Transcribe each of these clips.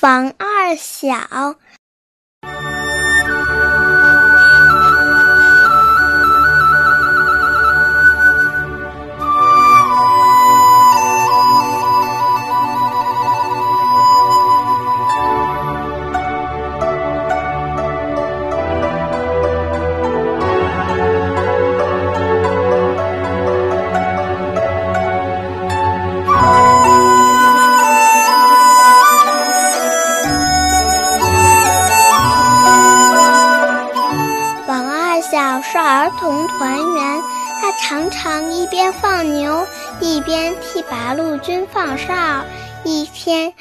房二小。小是儿童团员，他常常一边放牛，一边替八路军放哨。一天。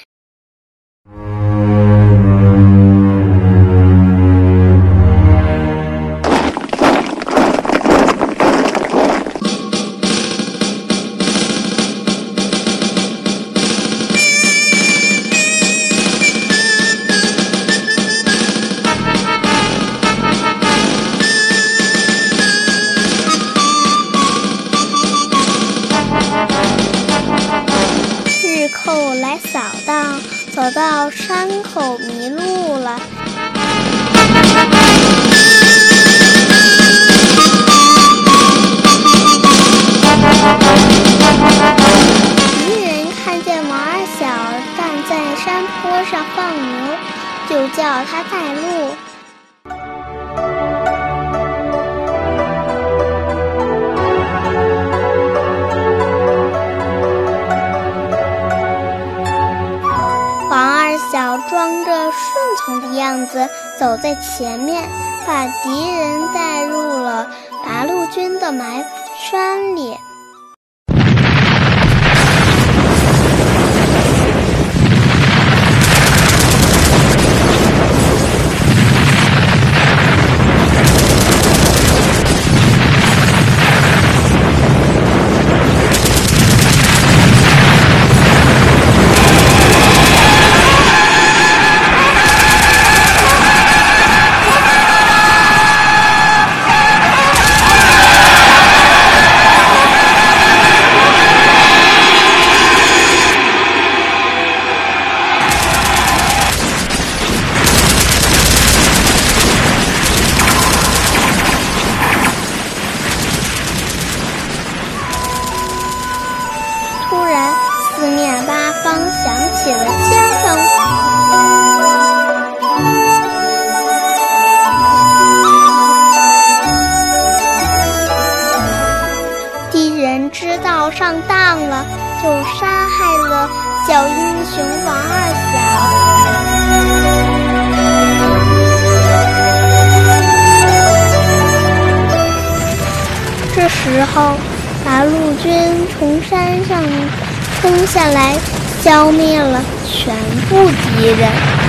后来扫荡，走到山口迷路了。敌人看见王二小站在山坡上放牛，就叫他带路。装着顺从的样子走在前面，把敌人带入了八路军的埋伏圈里。四面八方响起了枪声，敌人知道上当了，就杀害了小英雄王二小。这时候，八路军从山上冲下来。消灭了全部敌人。